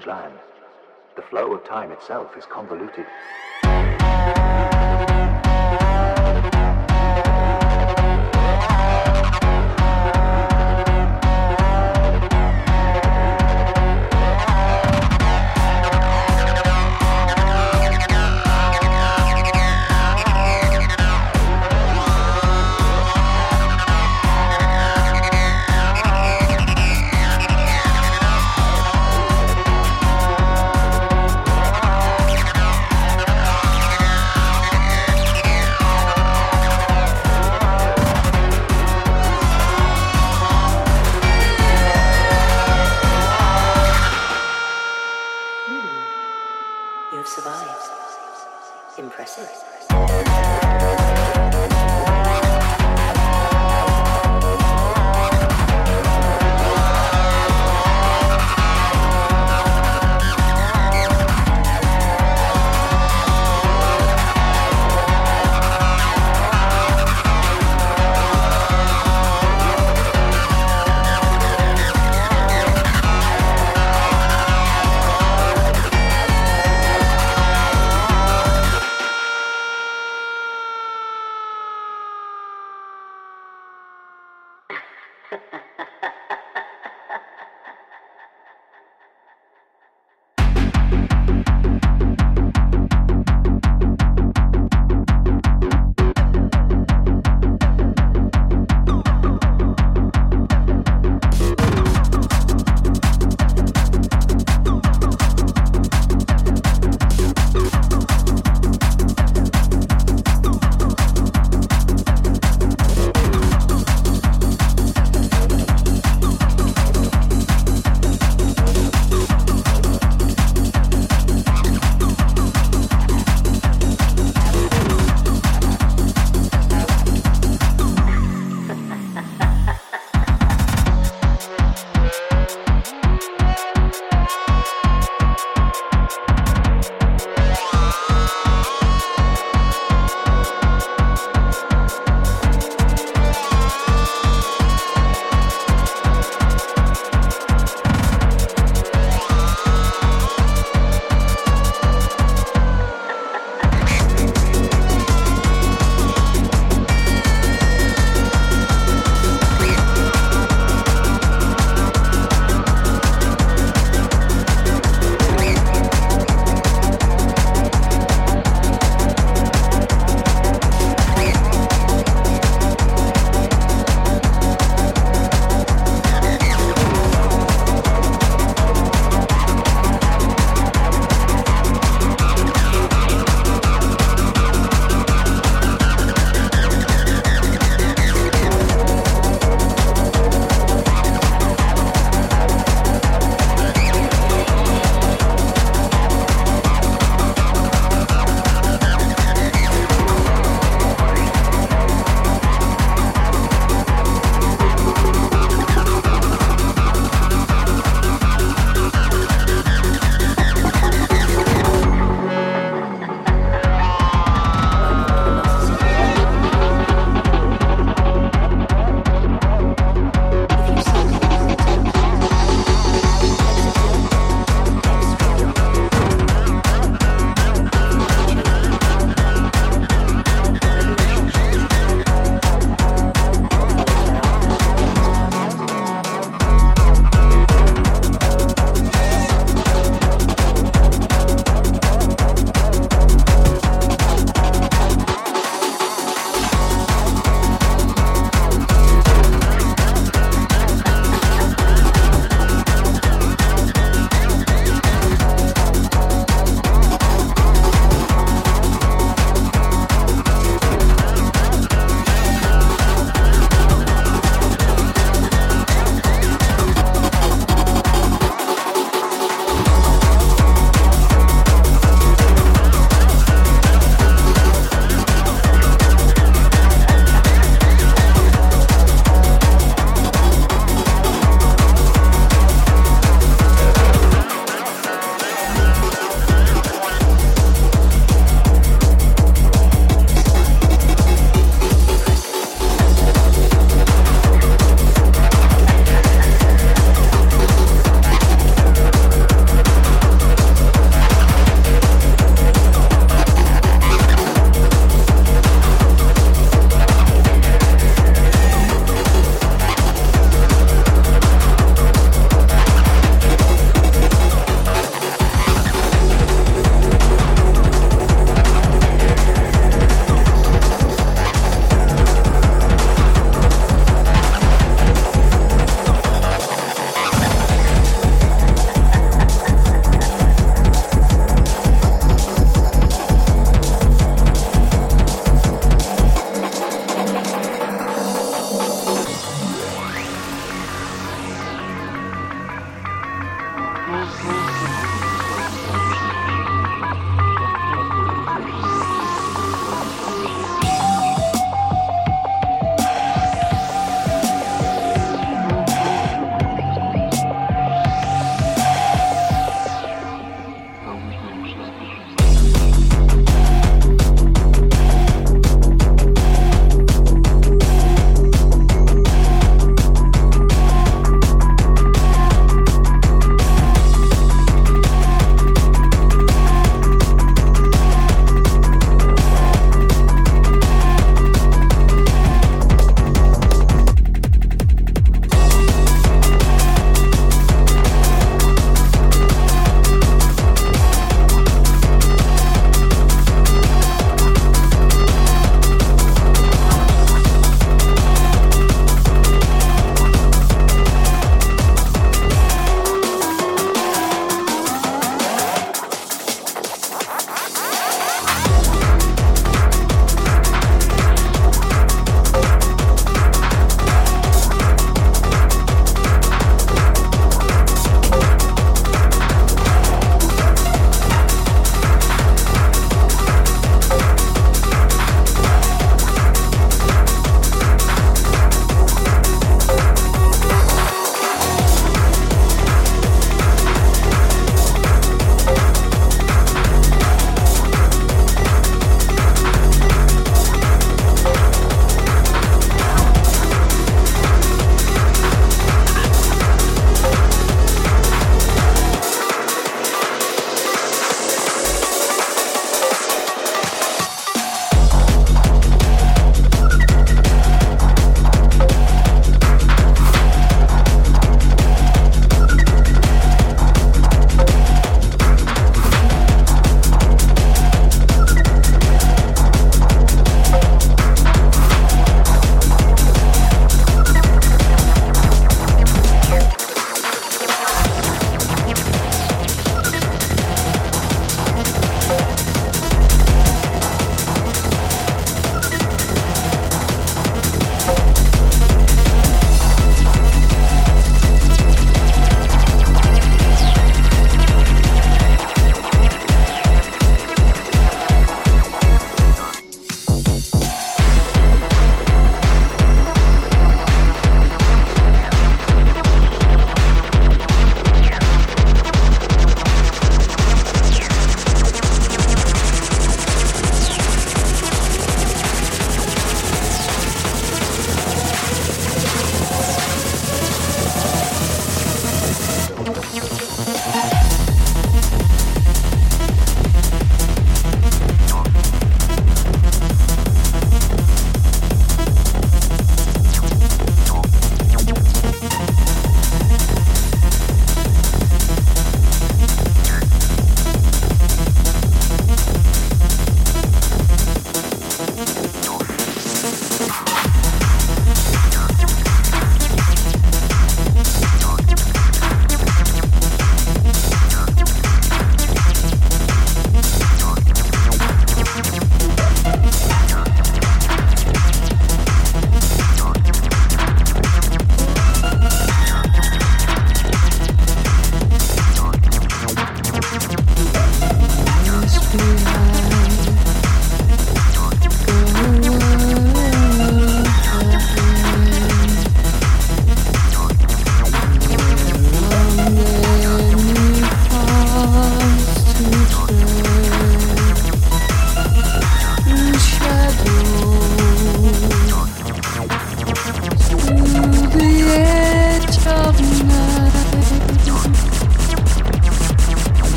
strange land. The flow of time itself is convoluted.